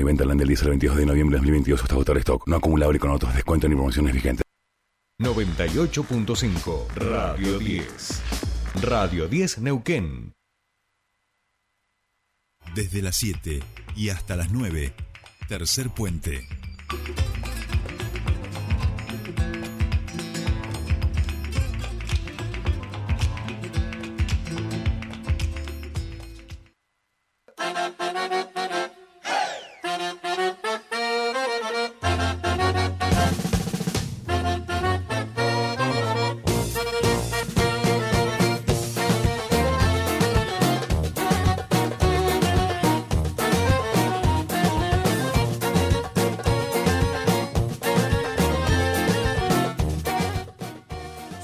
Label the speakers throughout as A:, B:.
A: y venta en del 10 al 22 de noviembre de 2022 hasta agotar stock. No acumulable con otros descuentos ni promociones vigentes.
B: 98.5 Radio 10. Radio 10 Neuquén.
C: Desde las 7 y hasta las 9. Tercer puente.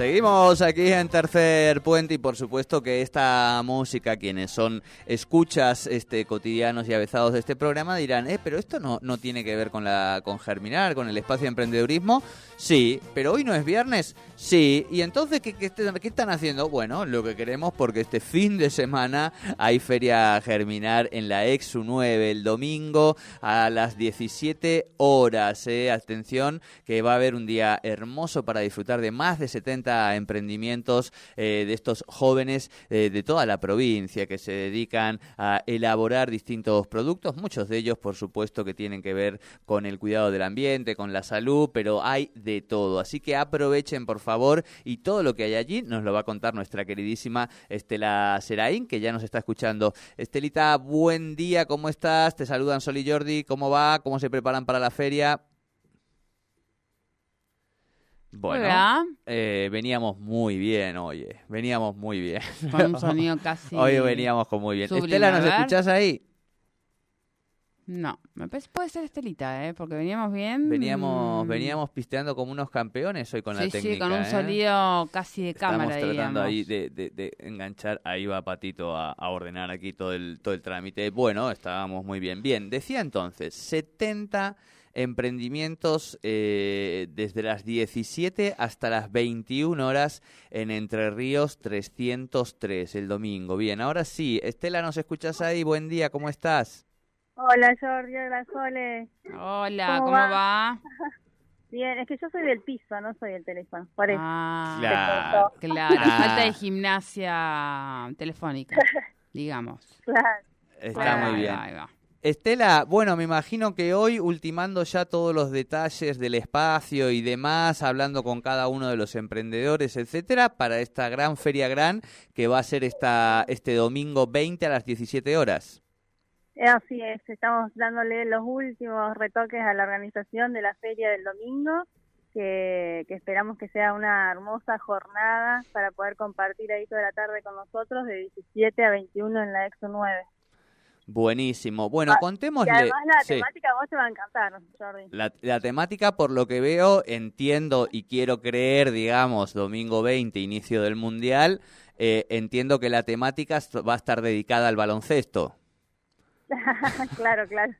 D: Seguimos aquí en Tercer Puente y por supuesto que esta música, quienes son escuchas este cotidianos y avezados de este programa dirán, eh, pero esto no, no tiene que ver con la con Germinar, con el espacio de emprendedurismo. Sí, pero hoy no es viernes. Sí, y entonces ¿qué, qué, qué están haciendo? Bueno, lo que queremos porque este fin de semana hay feria Germinar en la Exu 9 el domingo a las 17 horas. Eh. Atención que va a haber un día hermoso para disfrutar de más de 70 emprendimientos eh, de estos jóvenes eh, de toda la provincia que se dedican a elaborar distintos productos, muchos de ellos por supuesto que tienen que ver con el cuidado del ambiente, con la salud, pero hay de todo. Así que aprovechen por favor y todo lo que hay allí nos lo va a contar nuestra queridísima Estela Seraín, que ya nos está escuchando. Estelita, buen día, ¿cómo estás? Te saludan Sol y Jordi, ¿cómo va? ¿Cómo se preparan para la feria? Bueno, eh, veníamos muy bien, oye, veníamos muy bien.
E: Con un sonido casi.
D: Hoy veníamos con muy bien. Estela, ¿nos escuchás ahí?
E: No, me parece puede ser Estelita, ¿eh? Porque veníamos bien.
D: Veníamos, veníamos pisteando como unos campeones hoy con la técnica.
E: Sí, con un
D: ¿eh?
E: sonido casi de cámara.
D: Estamos tratando
E: ahí
D: de, de, de, enganchar. Ahí va Patito a, a, ordenar aquí todo el, todo el trámite. Bueno, estábamos muy bien. Bien, decía entonces, 70 emprendimientos eh, desde las 17 hasta las 21 horas en Entre Ríos 303 el domingo. Bien, ahora sí, Estela, ¿nos escuchas ahí? Buen día, ¿cómo estás?
F: Hola Jordi, hola Sole.
E: Hola, ¿cómo, va?
F: Bien, es que yo soy del piso, no soy del teléfono, por eso.
E: Ah, claro, claro. falta de gimnasia telefónica, digamos.
F: Claro.
D: Está muy bien. Ahí va. Estela, bueno, me imagino que hoy, ultimando ya todos los detalles del espacio y demás, hablando con cada uno de los emprendedores, etcétera, para esta gran feria gran que va a ser esta, este domingo 20 a las 17 horas.
F: Así es, estamos dándole los últimos retoques a la organización de la feria del domingo, que, que esperamos que sea una hermosa jornada para poder compartir ahí toda la tarde con nosotros de 17 a 21 en la Exo 9.
D: Buenísimo. Bueno, contémosle.
F: Y además la temática vos te va a encantar, Jordi.
D: La, la, temática, por lo que veo, entiendo y quiero creer, digamos, domingo 20, inicio del Mundial, eh, entiendo que la temática va a estar dedicada al baloncesto.
F: claro, claro.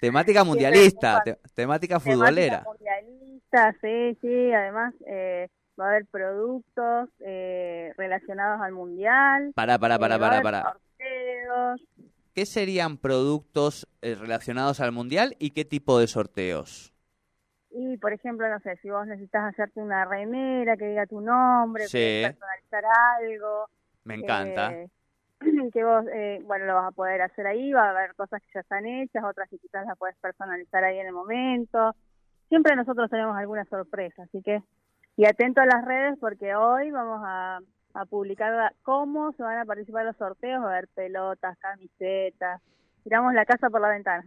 D: temática mundialista, te, temática futbolera.
F: Temática mundialista, sí, sí. Además, eh, va a haber productos eh, relacionados al Mundial.
D: Para, para, para, para, para.
F: Sorteos.
D: ¿Qué serían productos eh, relacionados al Mundial y qué tipo de sorteos?
F: Y, por ejemplo, no sé, si vos necesitas hacerte una remera que diga tu nombre,
D: sí.
F: personalizar algo.
D: Me encanta.
F: Eh, que vos, eh, bueno, lo vas a poder hacer ahí, va a haber cosas que ya están hechas, otras que quizás las puedes personalizar ahí en el momento. Siempre nosotros tenemos alguna sorpresa, así que, y atento a las redes porque hoy vamos a, a publicar cómo se van a participar los sorteos, va a haber pelotas, camisetas, tiramos la casa por la ventana.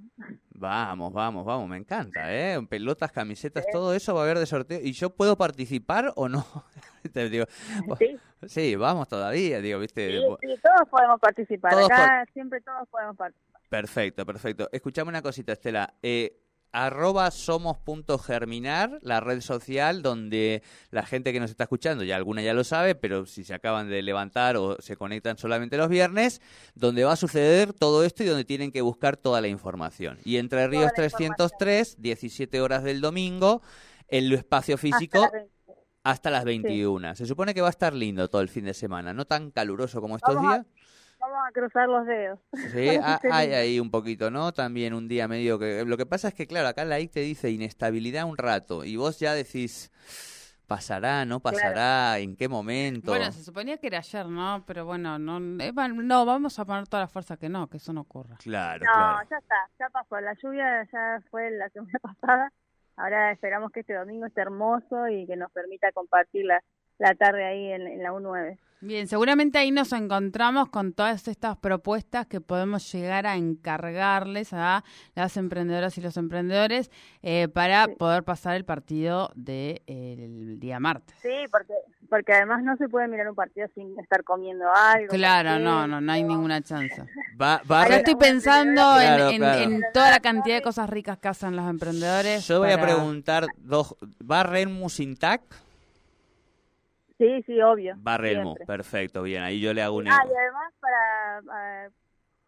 D: Vamos, vamos, vamos, me encanta, ¿eh? Pelotas, camisetas, sí. todo eso va a haber de sorteo. ¿Y yo puedo participar o no? Te digo,
F: sí.
D: sí, vamos todavía, digo, ¿viste?
F: Sí, sí todos podemos participar.
D: Todos
F: Acá por... siempre todos podemos participar.
D: Perfecto, perfecto. Escuchame una cosita, Estela. Eh, arroba somos.germinar, la red social donde la gente que nos está escuchando, ya alguna ya lo sabe, pero si se acaban de levantar o se conectan solamente los viernes, donde va a suceder todo esto y donde tienen que buscar toda la información. Y Entre Ríos 303, 17 horas del domingo, en lo espacio físico.
F: Hasta las,
D: hasta las 21. Sí. Se supone que va a estar lindo todo el fin de semana, no tan caluroso como estos
F: vamos
D: días.
F: A, Vamos a cruzar los dedos.
D: Sí, ha- hay ahí un poquito, ¿no? También un día medio que... Lo que pasa es que, claro, acá la IC te dice inestabilidad un rato y vos ya decís, pasará, no pasará, en qué momento.
E: Bueno, se suponía que era ayer, ¿no? Pero bueno, no, no vamos a poner toda la fuerza que no, que eso no ocurra.
D: Claro,
F: No,
D: claro.
F: ya está, ya pasó. La lluvia ya fue la semana pasada. Ahora esperamos que este domingo esté hermoso y que nos permita compartir la, la tarde ahí en, en la U9.
E: Bien, seguramente ahí nos encontramos con todas estas propuestas que podemos llegar a encargarles a las emprendedoras y los emprendedores eh, para
F: Sí.
E: poder pasar el partido del día martes.
F: Sí, porque porque además no se puede mirar un partido sin estar comiendo algo.
E: Claro, no, no, no hay ninguna chance.
D: Va, va
E: Yo estoy pensando en,
D: Claro,
E: en-
D: claro.
E: en toda la cantidad de cosas ricas que hacen los emprendedores.
D: Yo voy a preguntar dos... ¿Va Renmus Intac?
F: Sí, sí, obvio. Siempre.
D: perfecto, bien, ahí yo le hago un...
F: Ah, y además para ah,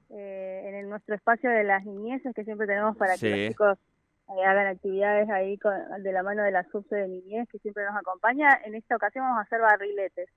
F: eh, en el- nuestro espacio de las niñeces que siempre tenemos para
D: Sí.
F: que los chicos eh, hagan actividades ahí con- de la mano de la subse de niñez que siempre nos acompaña. En esta ocasión vamos a hacer barriletes.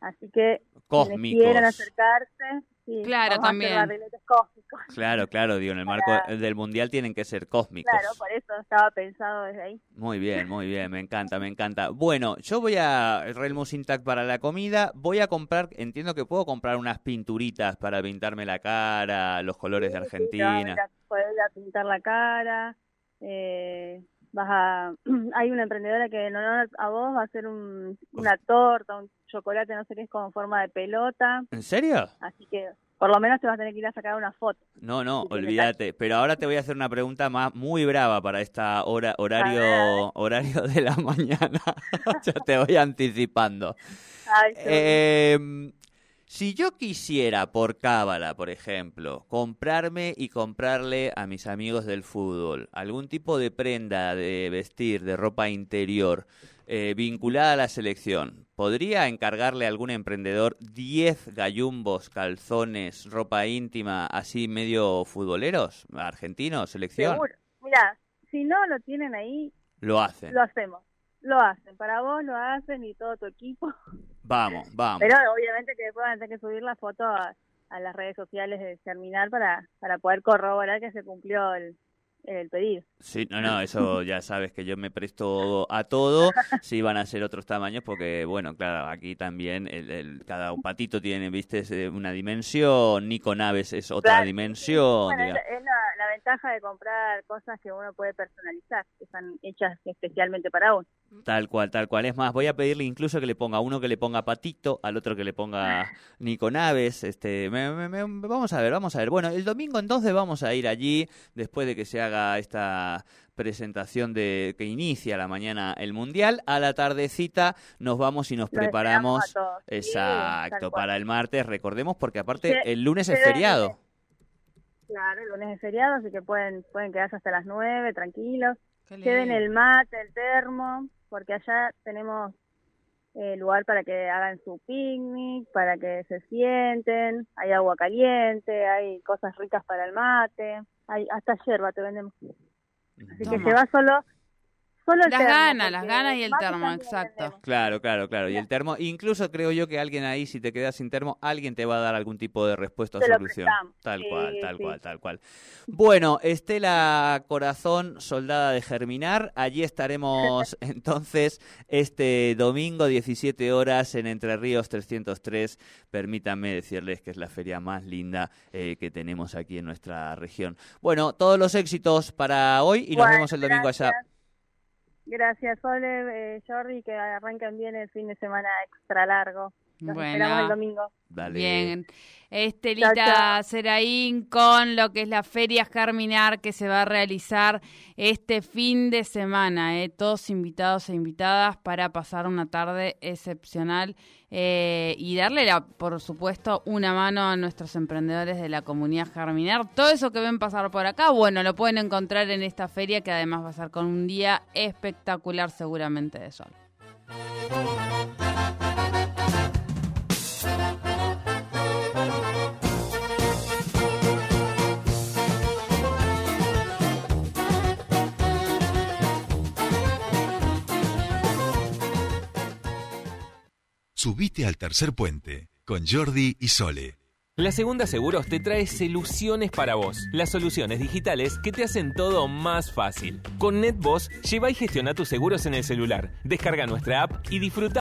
F: Así que
D: Cósmicos.
F: quieran acercarse, sí,
E: Claro,
F: vamos a
E: también.
F: hacer barriletes cósmicos.
D: Claro, claro, digo, en el marco
F: Para-
D: del Mundial tienen que ser cósmicos.
F: Claro, por eso estaba pensado desde ahí.
D: Muy bien, muy bien, me encanta, me encanta. Bueno, yo voy a Relmus Intact para la comida, voy a comprar, entiendo que puedo comprar unas pinturitas para pintarme la cara, los colores de
F: Sí,
D: Argentina.
F: a poder ir a pintar la cara. Eh, vas a hay una emprendedora que en honor a vos va a hacer un, una torta, un chocolate, no sé qué es con forma de pelota.
D: ¿En serio?
F: Así que por lo menos te vas a tener que ir a sacar una foto.
D: No, no,
F: Sí, sí,
D: olvídate. Pero ahora te voy a hacer una pregunta más muy brava para esta hora horario horario de la mañana. ya te voy anticipando.
F: Ay,
D: Eh, si yo quisiera por cábala, por ejemplo, comprarme y comprarle a mis amigos del fútbol algún tipo de prenda de vestir, de ropa interior, eh, vinculada a la selección, ¿podría encargarle a algún emprendedor 10 gallumbos, calzones, ropa íntima, así medio futboleros, argentinos, selección?
F: seguro. Mira, si no lo tienen ahí,
D: Lo hacen.
F: lo hacemos. Lo hacen. Para vos lo hacen y todo tu equipo.
D: Vamos, vamos.
F: Pero obviamente que después van a tener que subir la foto a, a las redes sociales de Germinar para, para poder corroborar que se cumplió el, el pedido.
D: Sí, no, no, eso ya sabes que yo me presto a todo. Si van a ser otros tamaños, porque, bueno, claro, aquí también el, el- cada patito tiene, viste, una dimensión, Nico Naves es otra
F: Claro.
D: dimensión.
F: Bueno, es, la, la ventaja de comprar cosas que uno puede personalizar, que están hechas especialmente para uno.
D: Tal cual, tal cual. Es más, voy a pedirle incluso que le ponga a uno que le ponga patito, al otro que le ponga Nico Naves. Este, me- me- me- vamos a ver, vamos a ver. Bueno, el domingo entonces vamos a ir allí, después de que se haga esta presentación de que inicia la mañana el mundial. A la tardecita nos vamos y nos preparamos.
F: Sí,
D: exacto para el martes recordemos porque aparte
F: Se-
D: el lunes es
F: debe-
D: feriado.
F: Claro, el lunes es feriado, así que pueden pueden quedarse hasta las nueve, tranquilos.
E: Qué
F: Lleven
E: lindo.
F: el mate, el termo, porque allá tenemos eh, lugar para que hagan su picnic, para que se sienten, hay agua caliente, hay cosas ricas para el mate, hay hasta hierba te vendemos. Así que
E: Toma.
F: se va solo, solo el
E: Las
F: termo,
E: ganas, las ganas y el termo, exacto.
D: Claro, claro, claro. Y el termo, incluso creo yo que alguien ahí, si te quedas sin termo, alguien te va a dar algún tipo de respuesta o solución. Tal
F: Sí,
D: cual, tal
F: sí.
D: cual, tal cual. Bueno, Estela Corazón, soldada de Germinar, allí estaremos entonces este domingo, 17 horas, en Entre Ríos 303. Permítanme decirles que es la feria más linda eh, que tenemos aquí en nuestra región. Bueno, todos los éxitos para hoy y nos
F: Bueno,
D: vemos el domingo allá.
F: Gracias. Sole, eh, Jordi, que arranquen bien el fin de semana extra largo. Nos
E: Bueno.
F: esperamos el domingo.
D: Dale.
E: Bien. Estelita
F: Chao, chao.
E: Seraín con lo que es la Feria Germinar que se va a realizar este fin de semana. ¿eh? Todos invitados e invitadas para pasar una tarde excepcional eh, y darle, la, por supuesto, una mano a nuestros emprendedores de la comunidad Germinar. Todo eso que ven pasar por acá, bueno, lo pueden encontrar en esta feria que además va a ser con un día espectacular seguramente de sol.
C: Subite al tercer puente con Jordi y Sole.
G: La Segunda Seguros te trae soluciones para vos, las soluciones digitales que te hacen todo más fácil. Con NetBoss, lleva y gestiona tus seguros en el celular. Descarga nuestra app y disfruta